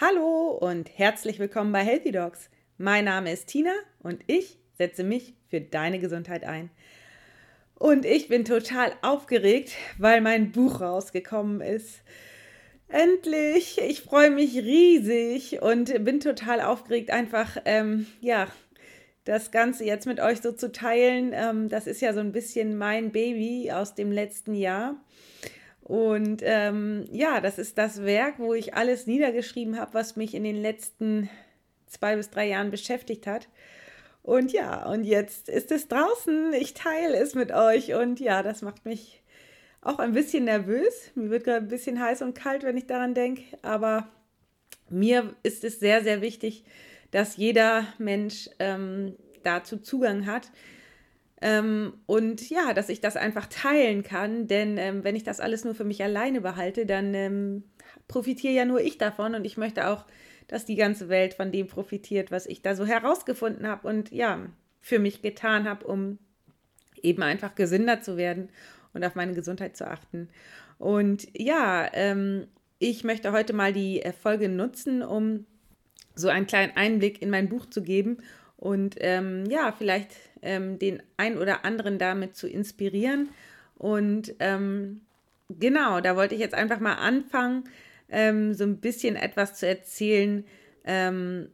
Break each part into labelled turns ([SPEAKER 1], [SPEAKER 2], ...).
[SPEAKER 1] Hallo und herzlich willkommen bei Healthy Dogs. Mein Name ist Tina und ich setze mich für deine Gesundheit ein. Und ich bin total aufgeregt, weil mein Buch rausgekommen ist. Endlich! Ich freue mich riesig und bin total aufgeregt, einfach, ähm, ja, das Ganze jetzt mit euch so zu teilen. Ähm, das ist ja so ein bisschen mein Baby aus dem letzten Jahr. Und ähm, ja, das ist das Werk, wo ich alles niedergeschrieben habe, was mich in den letzten zwei bis drei Jahren beschäftigt hat. Und ja, und jetzt ist es draußen. Ich teile es mit euch. Und ja, das macht mich auch ein bisschen nervös. Mir wird gerade ein bisschen heiß und kalt, wenn ich daran denke. Aber mir ist es sehr, sehr wichtig, dass jeder Mensch ähm, dazu Zugang hat. Ähm, und ja, dass ich das einfach teilen kann, denn ähm, wenn ich das alles nur für mich alleine behalte, dann ähm, profitiere ja nur ich davon und ich möchte auch, dass die ganze Welt von dem profitiert, was ich da so herausgefunden habe und ja, für mich getan habe, um eben einfach gesünder zu werden und auf meine Gesundheit zu achten. Und ja, ähm, ich möchte heute mal die Folge nutzen, um so einen kleinen Einblick in mein Buch zu geben und ähm, ja, vielleicht ähm, den ein oder anderen damit zu inspirieren. Und ähm, genau, da wollte ich jetzt einfach mal anfangen, ähm, so ein bisschen etwas zu erzählen, ähm,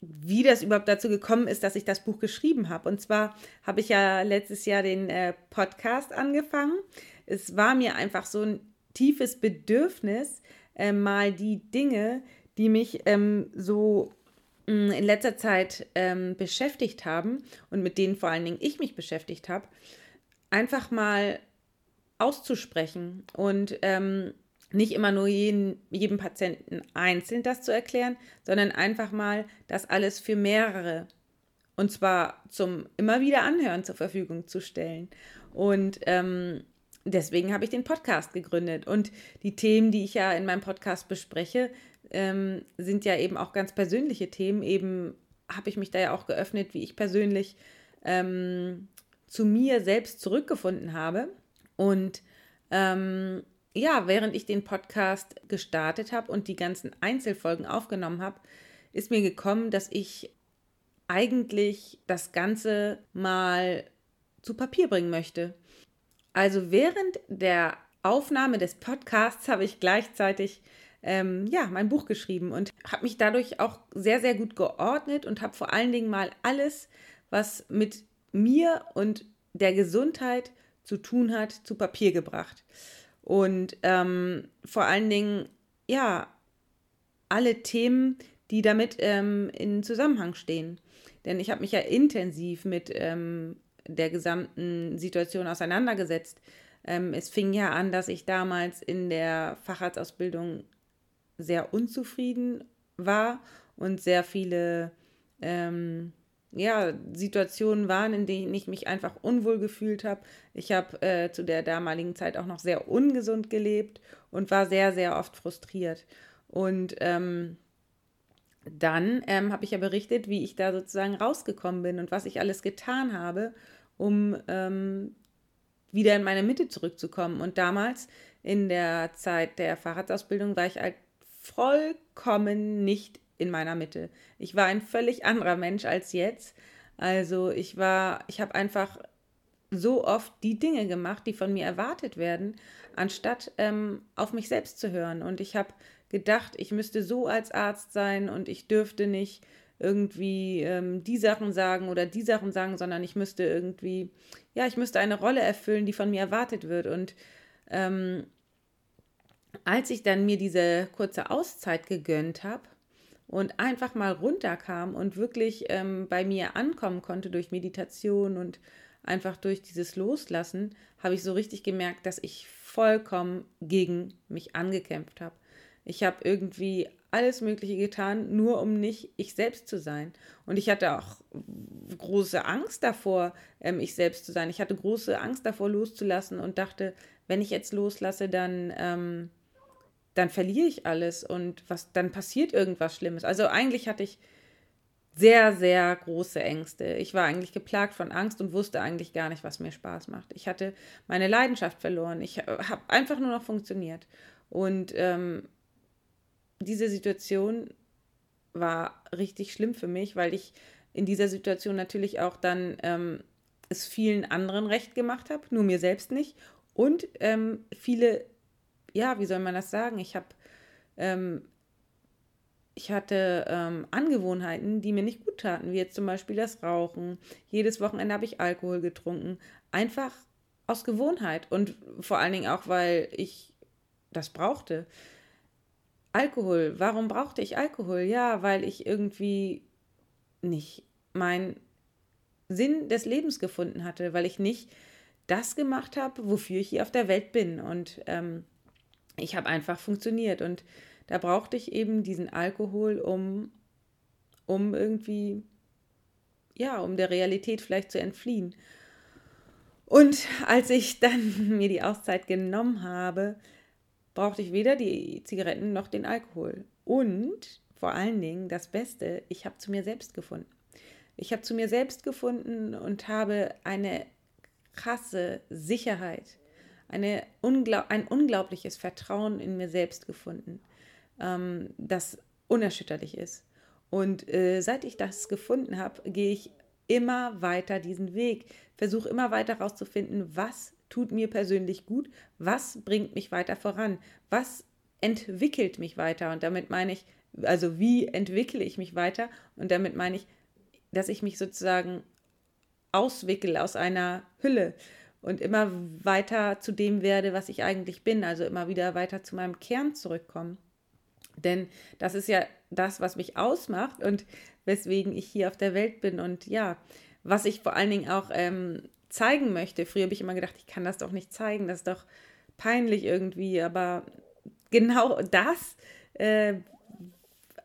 [SPEAKER 1] wie das überhaupt dazu gekommen ist, dass ich das Buch geschrieben habe. Und zwar habe ich ja letztes Jahr den äh, Podcast angefangen. Es war mir einfach so ein tiefes Bedürfnis, äh, mal die Dinge, die mich ähm, so in letzter Zeit ähm, beschäftigt haben und mit denen vor allen Dingen ich mich beschäftigt habe, einfach mal auszusprechen und ähm, nicht immer nur jeden, jedem Patienten einzeln das zu erklären, sondern einfach mal das alles für mehrere und zwar zum immer wieder anhören zur Verfügung zu stellen. Und ähm, deswegen habe ich den Podcast gegründet. Und die Themen, die ich ja in meinem Podcast bespreche, ähm, sind ja eben auch ganz persönliche Themen. Eben habe ich mich da ja auch geöffnet, wie ich persönlich ähm, zu mir selbst zurückgefunden habe. Und ähm, ja, während ich den Podcast gestartet habe und die ganzen Einzelfolgen aufgenommen habe, ist mir gekommen, dass ich eigentlich das Ganze mal zu Papier bringen möchte. Also während der Aufnahme des Podcasts habe ich gleichzeitig ähm, ja, mein Buch geschrieben und habe mich dadurch auch sehr, sehr gut geordnet und habe vor allen Dingen mal alles, was mit mir und der Gesundheit zu tun hat, zu Papier gebracht. Und ähm, vor allen Dingen, ja, alle Themen, die damit ähm, in Zusammenhang stehen. Denn ich habe mich ja intensiv mit ähm, der gesamten Situation auseinandergesetzt. Ähm, es fing ja an, dass ich damals in der Facharztausbildung sehr unzufrieden war und sehr viele ähm, ja, Situationen waren, in denen ich mich einfach unwohl gefühlt habe. Ich habe äh, zu der damaligen Zeit auch noch sehr ungesund gelebt und war sehr, sehr oft frustriert. Und ähm, dann ähm, habe ich ja berichtet, wie ich da sozusagen rausgekommen bin und was ich alles getan habe, um ähm, wieder in meine Mitte zurückzukommen. Und damals in der Zeit der Fahrradausbildung war ich halt vollkommen nicht in meiner Mitte. Ich war ein völlig anderer Mensch als jetzt. Also ich war, ich habe einfach so oft die Dinge gemacht, die von mir erwartet werden, anstatt ähm, auf mich selbst zu hören. Und ich habe gedacht, ich müsste so als Arzt sein und ich dürfte nicht irgendwie ähm, die Sachen sagen oder die Sachen sagen, sondern ich müsste irgendwie, ja, ich müsste eine Rolle erfüllen, die von mir erwartet wird. Und ähm, als ich dann mir diese kurze Auszeit gegönnt habe und einfach mal runterkam und wirklich ähm, bei mir ankommen konnte durch Meditation und einfach durch dieses Loslassen, habe ich so richtig gemerkt, dass ich vollkommen gegen mich angekämpft habe. Ich habe irgendwie alles Mögliche getan, nur um nicht ich selbst zu sein. Und ich hatte auch große Angst davor, ähm, ich selbst zu sein. Ich hatte große Angst davor, loszulassen und dachte, wenn ich jetzt loslasse, dann ähm, dann verliere ich alles und was dann passiert irgendwas Schlimmes. Also eigentlich hatte ich sehr, sehr große Ängste. Ich war eigentlich geplagt von Angst und wusste eigentlich gar nicht, was mir Spaß macht. Ich hatte meine Leidenschaft verloren. Ich habe einfach nur noch funktioniert. Und ähm, diese Situation war richtig schlimm für mich, weil ich in dieser Situation natürlich auch dann ähm, es vielen anderen recht gemacht habe, nur mir selbst nicht. Und ähm, viele, ja, wie soll man das sagen? Ich habe, ähm, ich hatte ähm, Angewohnheiten, die mir nicht gut taten, wie jetzt zum Beispiel das Rauchen. Jedes Wochenende habe ich Alkohol getrunken. Einfach aus Gewohnheit und vor allen Dingen auch, weil ich das brauchte. Alkohol. Warum brauchte ich Alkohol? Ja, weil ich irgendwie nicht meinen Sinn des Lebens gefunden hatte, weil ich nicht das gemacht habe, wofür ich hier auf der Welt bin. Und ähm, ich habe einfach funktioniert. Und da brauchte ich eben diesen Alkohol, um, um irgendwie, ja, um der Realität vielleicht zu entfliehen. Und als ich dann mir die Auszeit genommen habe, brauchte ich weder die Zigaretten noch den Alkohol. Und vor allen Dingen das Beste, ich habe zu mir selbst gefunden. Ich habe zu mir selbst gefunden und habe eine krasse Sicherheit, eine unglaub ein unglaubliches Vertrauen in mir selbst gefunden, ähm, das unerschütterlich ist. Und äh, seit ich das gefunden habe, gehe ich immer weiter diesen Weg, versuche immer weiter herauszufinden, was tut mir persönlich gut, was bringt mich weiter voran, was entwickelt mich weiter. Und damit meine ich, also wie entwickle ich mich weiter? Und damit meine ich, dass ich mich sozusagen auswickel aus einer Hülle und immer weiter zu dem werde, was ich eigentlich bin, also immer wieder weiter zu meinem Kern zurückkommen. Denn das ist ja das, was mich ausmacht und weswegen ich hier auf der Welt bin. Und ja, was ich vor allen Dingen auch ähm, zeigen möchte. Früher habe ich immer gedacht, ich kann das doch nicht zeigen, das ist doch peinlich irgendwie, aber genau das äh,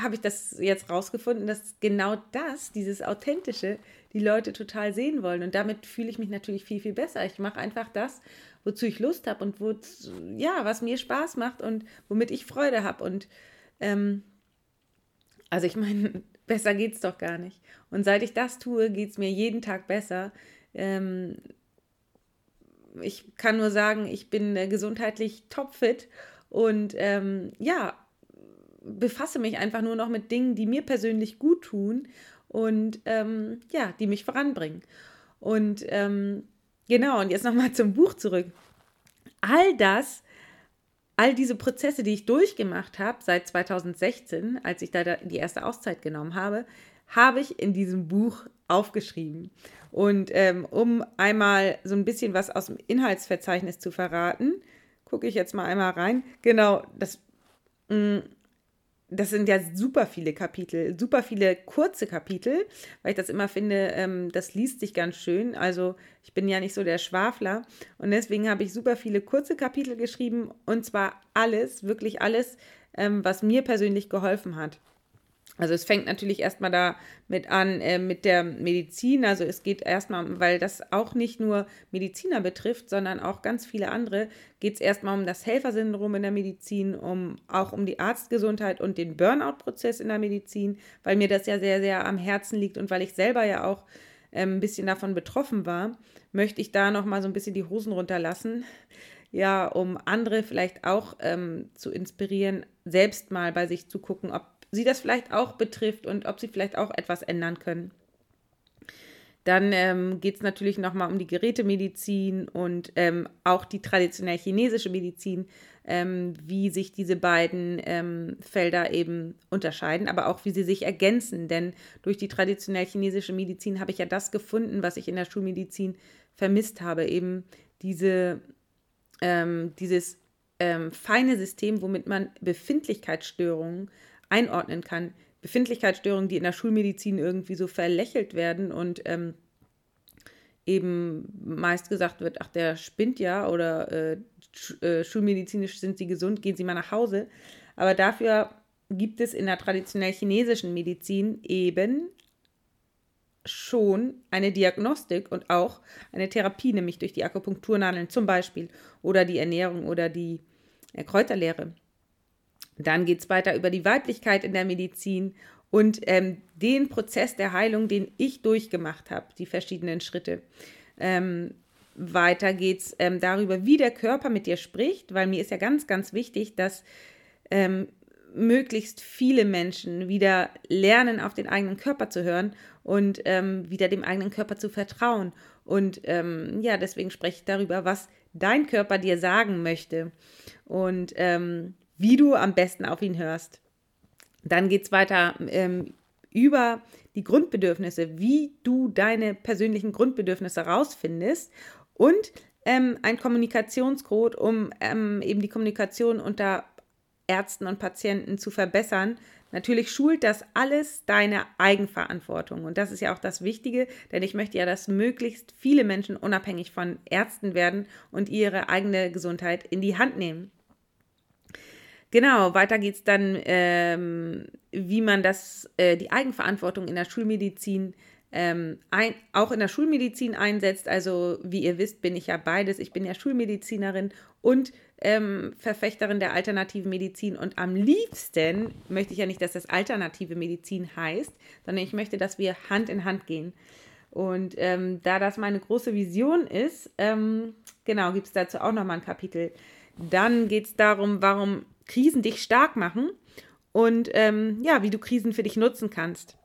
[SPEAKER 1] habe ich das jetzt rausgefunden, dass genau das, dieses Authentische, die Leute total sehen wollen. Und damit fühle ich mich natürlich viel, viel besser. Ich mache einfach das, wozu ich Lust habe und wo, ja, was mir Spaß macht und womit ich Freude habe. Und ähm, also ich meine, besser geht es doch gar nicht. Und seit ich das tue, geht es mir jeden Tag besser. Ähm, ich kann nur sagen, ich bin äh, gesundheitlich topfit und ähm, ja, befasse mich einfach nur noch mit Dingen, die mir persönlich gut tun und ähm, ja, die mich voranbringen. Und ähm, genau, und jetzt nochmal zum Buch zurück. All das, all diese Prozesse, die ich durchgemacht habe seit 2016, als ich da die erste Auszeit genommen habe, habe ich in diesem Buch aufgeschrieben. Und ähm, um einmal so ein bisschen was aus dem Inhaltsverzeichnis zu verraten, gucke ich jetzt mal einmal rein. Genau, das, mh, mm, das sind ja super viele Kapitel, super viele kurze Kapitel, weil ich das immer finde, ähm, das liest sich ganz schön. Also ich bin ja nicht so der Schwafler und deswegen habe ich super viele kurze Kapitel geschrieben und zwar alles, wirklich alles, ähm, was mir persönlich geholfen hat. Also es fängt natürlich erstmal damit an äh, mit der Medizin. Also es geht erstmal, weil das auch nicht nur Mediziner betrifft, sondern auch ganz viele andere, geht es erstmal um das Helfersyndrom in der Medizin, um auch um die Arztgesundheit und den Burnout-Prozess in der Medizin, weil mir das ja sehr, sehr am Herzen liegt und weil ich selber ja auch äh, ein bisschen davon betroffen war, möchte ich da nochmal so ein bisschen die Hosen runterlassen. Ja, um andere vielleicht auch ähm, zu inspirieren, selbst mal bei sich zu gucken, ob sie das vielleicht auch betrifft und ob sie vielleicht auch etwas ändern können. Dann ähm, geht es natürlich nochmal um die Gerätemedizin und ähm, auch die traditionell chinesische Medizin, ähm, wie sich diese beiden ähm, Felder eben unterscheiden, aber auch wie sie sich ergänzen. Denn durch die traditionell chinesische Medizin habe ich ja das gefunden, was ich in der Schulmedizin vermisst habe, eben diese, ähm, dieses ähm, feine System, womit man Befindlichkeitsstörungen einordnen kann. Befindlichkeitsstörungen, die in der Schulmedizin irgendwie so verlächelt werden und ähm, eben meist gesagt wird, ach, der spinnt ja oder äh, sch äh, schulmedizinisch sind sie gesund, gehen sie mal nach Hause. Aber dafür gibt es in der traditionell chinesischen Medizin eben schon eine Diagnostik und auch eine Therapie, nämlich durch die Akupunkturnadeln zum Beispiel oder die Ernährung oder die äh, Kräuterlehre. Dann geht es weiter über die Weiblichkeit in der Medizin und ähm, den Prozess der Heilung, den ich durchgemacht habe, die verschiedenen Schritte. Ähm, weiter geht es ähm, darüber, wie der Körper mit dir spricht, weil mir ist ja ganz, ganz wichtig, dass ähm, möglichst viele Menschen wieder lernen, auf den eigenen Körper zu hören und ähm, wieder dem eigenen Körper zu vertrauen. Und ähm, ja, deswegen spreche ich darüber, was dein Körper dir sagen möchte und ähm, wie du am besten auf ihn hörst. Dann geht es weiter ähm, über die Grundbedürfnisse, wie du deine persönlichen Grundbedürfnisse rausfindest und ähm, ein Kommunikationscode, um ähm, eben die Kommunikation unter Ärzten und Patienten zu verbessern. Natürlich schult das alles deine Eigenverantwortung. Und das ist ja auch das Wichtige, denn ich möchte ja, dass möglichst viele Menschen unabhängig von Ärzten werden und ihre eigene Gesundheit in die Hand nehmen. Genau, weiter geht es dann, ähm, wie man das, äh, die Eigenverantwortung in der Schulmedizin ähm, ein, auch in der Schulmedizin einsetzt. Also wie ihr wisst, bin ich ja beides. Ich bin ja Schulmedizinerin und ähm, Verfechterin der alternativen Medizin. Und am liebsten möchte ich ja nicht, dass das alternative Medizin heißt, sondern ich möchte, dass wir Hand in Hand gehen. Und ähm, da das meine große Vision ist, ähm, genau, gibt es dazu auch nochmal ein Kapitel. Dann geht es darum, warum Krisen dich stark machen und ähm, ja, wie du Krisen für dich nutzen kannst.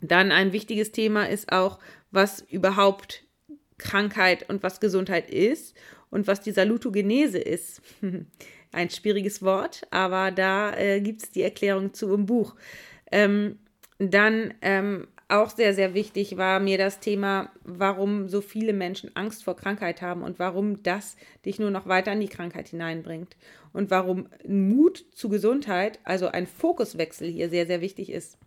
[SPEAKER 1] Dann ein wichtiges Thema ist auch, was überhaupt Krankheit und was Gesundheit ist und was die Salutogenese ist. ein schwieriges Wort, aber da äh, gibt es die Erklärung zu im Buch. Ähm, dann ähm, auch sehr, sehr wichtig war mir das Thema, warum so viele Menschen Angst vor Krankheit haben und warum das dich nur noch weiter in die Krankheit hineinbringt und warum Mut zu Gesundheit, also ein Fokuswechsel hier sehr, sehr wichtig ist.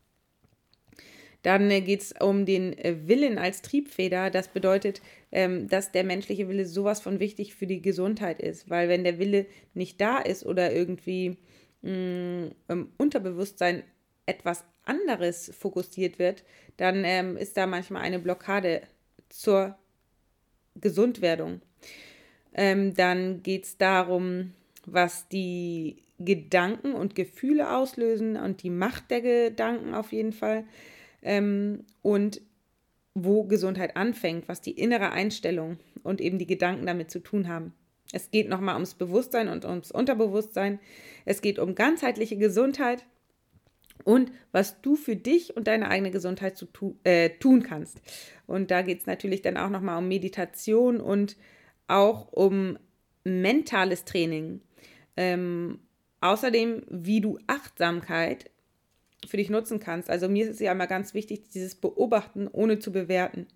[SPEAKER 1] Dann äh, geht es um den äh, Willen als Triebfeder. Das bedeutet, ähm, dass der menschliche Wille sowas von wichtig für die Gesundheit ist. Weil wenn der Wille nicht da ist oder irgendwie mm, im Unterbewusstsein etwas anderes fokussiert wird, dann ähm, ist da manchmal eine Blockade zur Gesundwerdung. Ähm, dann geht es darum, was die Gedanken und Gefühle auslösen und die Macht der Gedanken auf jeden Fall ähm, und wo Gesundheit anfängt, was die innere Einstellung und eben die Gedanken damit zu tun haben. Es geht nochmal ums Bewusstsein und ums Unterbewusstsein. Es geht um ganzheitliche Gesundheit und was du für dich und deine eigene Gesundheit zu tu äh, tun kannst. Und da geht es natürlich dann auch nochmal um Meditation und auch um mentales Training. Ähm, außerdem, wie du Achtsamkeit für dich nutzen kannst. Also mir ist es ja immer ganz wichtig, dieses Beobachten ohne zu bewerten.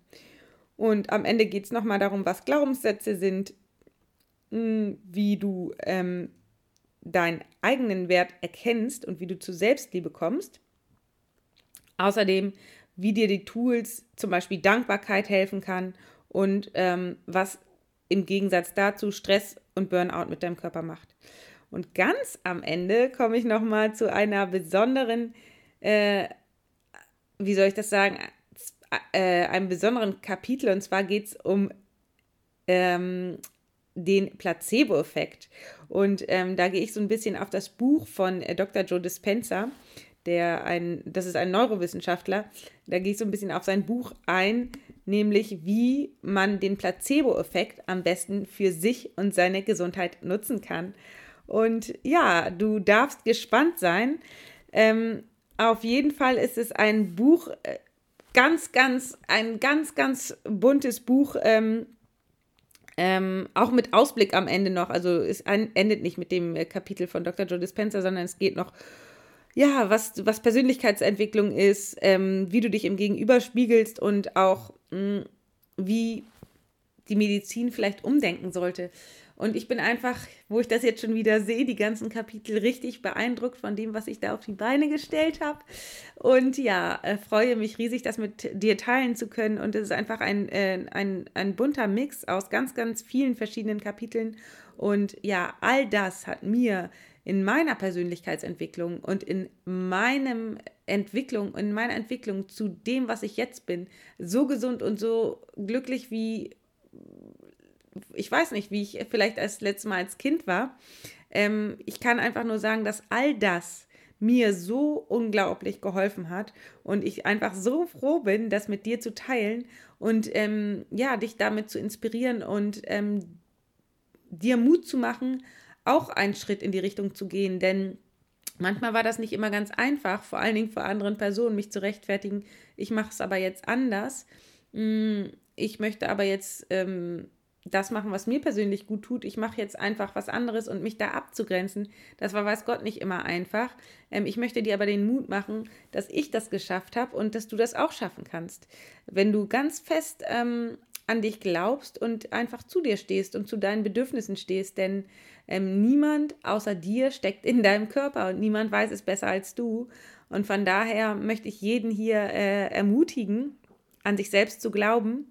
[SPEAKER 1] Und am Ende geht es nochmal darum, was Glaubenssätze sind, hm, wie du ähm, deinen eigenen Wert erkennst und wie du zu Selbstliebe kommst. Außerdem, wie dir die Tools, zum Beispiel Dankbarkeit, helfen kann und ähm, was im Gegensatz dazu Stress und Burnout mit deinem Körper macht. Und ganz am Ende komme ich nochmal zu einer besonderen äh, wie soll ich das sagen, äh, einem besonderen Kapitel. Und zwar geht es um ähm, den Placebo-Effekt. Und ähm, da gehe ich so ein bisschen auf das Buch von äh, Dr. Joe Dispenza, der ein, das ist ein Neurowissenschaftler. Da gehe ich so ein bisschen auf sein Buch ein, nämlich wie man den Placebo-Effekt am besten für sich und seine Gesundheit nutzen kann. Und ja, du darfst gespannt sein. Ähm, auf jeden Fall ist es ein Buch, äh, ganz, ganz, ein ganz, ganz buntes Buch, ähm, ähm, auch mit Ausblick am Ende noch. Also es endet nicht mit dem äh, Kapitel von Dr. Joe Dispenza, sondern es geht noch, ja, was, was Persönlichkeitsentwicklung ist, ähm, wie du dich im Gegenüber spiegelst und auch mh, mm, wie die Medizin vielleicht umdenken sollte. Und ich bin einfach, wo ich das jetzt schon wieder sehe, die ganzen Kapitel richtig beeindruckt von dem, was ich da auf die Beine gestellt habe. Und ja, äh, freue mich riesig, das mit dir teilen zu können. Und es ist einfach ein, äh, ein, ein bunter Mix aus ganz, ganz vielen verschiedenen Kapiteln. Und ja, all das hat mir in meiner Persönlichkeitsentwicklung und in meinem Entwicklung, in meiner Entwicklung zu dem, was ich jetzt bin, so gesund und so glücklich wie ich weiß nicht, wie ich vielleicht als letztes Mal als Kind war. Ähm, ich kann einfach nur sagen, dass all das mir so unglaublich geholfen hat und ich einfach so froh bin, das mit dir zu teilen und ähm, ja, dich damit zu inspirieren und ähm, dir Mut zu machen, auch einen Schritt in die Richtung zu gehen, denn Manchmal war das nicht immer ganz einfach, vor allen Dingen vor anderen Personen, mich zu rechtfertigen. Ich mache es aber jetzt anders. Mm, ich möchte aber jetzt ähm, das machen, was mir persönlich gut tut. Ich mache jetzt einfach was anderes und mich da abzugrenzen. Das war, weiß Gott, nicht immer einfach. Ähm, ich möchte dir aber den Mut machen, dass ich das geschafft habe und dass du das auch schaffen kannst. Wenn du ganz fest ähm, an dich glaubst und einfach zu dir stehst und zu deinen Bedürfnissen stehst, denn ähm, niemand außer dir steckt in deinem Körper und niemand weiß es besser als du. Und von daher möchte ich jeden hier äh, ermutigen, an sich selbst zu glauben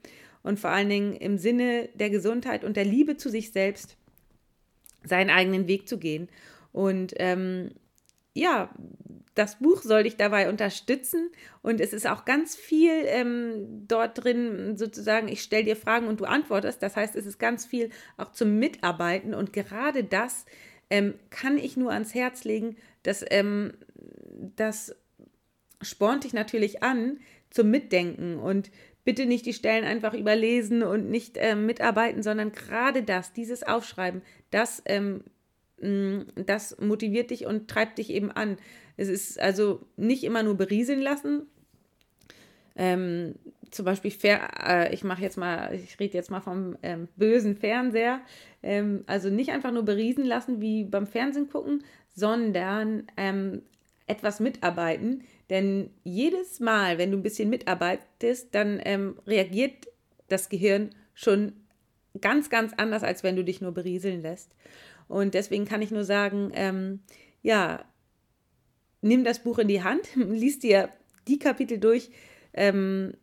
[SPEAKER 1] und vor allen Dingen im Sinne der Gesundheit und der Liebe zu sich selbst seinen eigenen Weg zu gehen. Und ähm, ja, das Buch soll dich dabei unterstützen und es ist auch ganz viel ähm, dort drin, sozusagen, ich stelle dir Fragen und du antwortest. Das heißt, es ist ganz viel auch zum Mitarbeiten und gerade das ähm, kann ich nur ans Herz legen. dass ähm, das spornt dich natürlich an zum Mitdenken und bitte nicht die Stellen einfach überlesen und nicht ähm, mitarbeiten, sondern gerade das, dieses Aufschreiben, das ähm, Mm, das motiviert dich und treibt dich eben an. Es ist also nicht immer nur berieseln lassen. Ähm, zum Beispiel, äh, ich mache jetzt mal, ich rede jetzt mal vom ähm, bösen Fernseher. Ähm, also nicht einfach nur beriesen lassen wie beim Fernsehen gucken, sondern ähm, etwas mitarbeiten. Denn jedes Mal, wenn du ein bisschen mitarbeitest, dann ähm, reagiert das Gehirn schon ganz, ganz anders, als wenn du dich nur berieseln lässt. Und deswegen kann ich nur sagen, ähm, ja, nimm das Buch in die Hand, lies dir die Kapitel durch, ähm,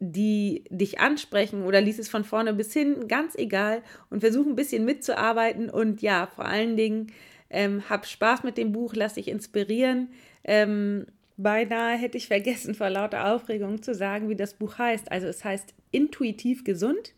[SPEAKER 1] die dich ansprechen oder lies es von vorne bis hin, ganz egal, und versuch ein bisschen mitzuarbeiten und ja, vor allen Dingen ähm, hab Spaß mit dem Buch, lass dich inspirieren. Ähm, beinahe hätte ich vergessen, vor lauter Aufregung zu sagen, wie das Buch heißt. Also es heißt Intuitiv gesund,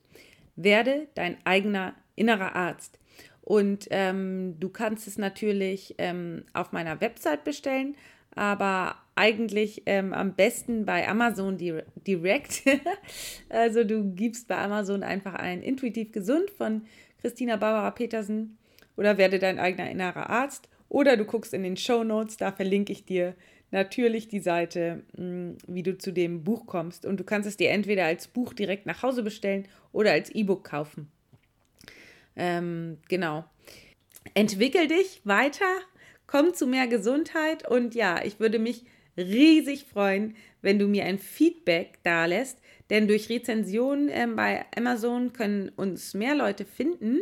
[SPEAKER 1] werde dein eigener innerer Arzt. Und ähm, du kannst es natürlich ähm, auf meiner Website bestellen, aber eigentlich ähm, am besten bei Amazon Direct. also du gibst bei Amazon einfach ein Intuitiv Gesund von Christina Barbara Petersen oder werde dein eigener innerer Arzt. Oder du guckst in den Show Notes, da verlinke ich dir natürlich die Seite, hm, wie du zu dem Buch kommst. Und du kannst es dir entweder als Buch direkt nach Hause bestellen oder als E-Book kaufen. Ähm, genau. Entwickel dich weiter, komm zu mehr Gesundheit und ja, ich würde mich riesig freuen, wenn du mir ein Feedback da lässt, denn durch Rezensionen ähm, bei Amazon können uns mehr Leute finden.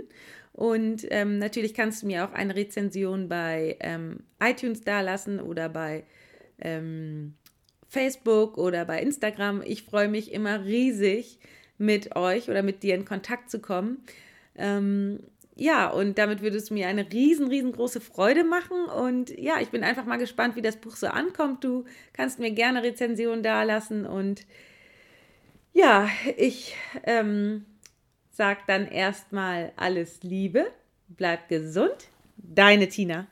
[SPEAKER 1] Und ähm, natürlich kannst du mir auch eine Rezension bei ähm, iTunes dalassen oder bei ähm, Facebook oder bei Instagram. Ich freue mich immer riesig, mit euch oder mit dir in Kontakt zu kommen. Ähm, ja, und damit würde es mir eine riesen, riesengroße Freude machen. Und ja, ich bin einfach mal gespannt, wie das Buch so ankommt. Du kannst mir gerne Rezensionen dalassen. Und ja, ich ähm, sage dann erstmal alles Liebe, bleib gesund. Deine Tina.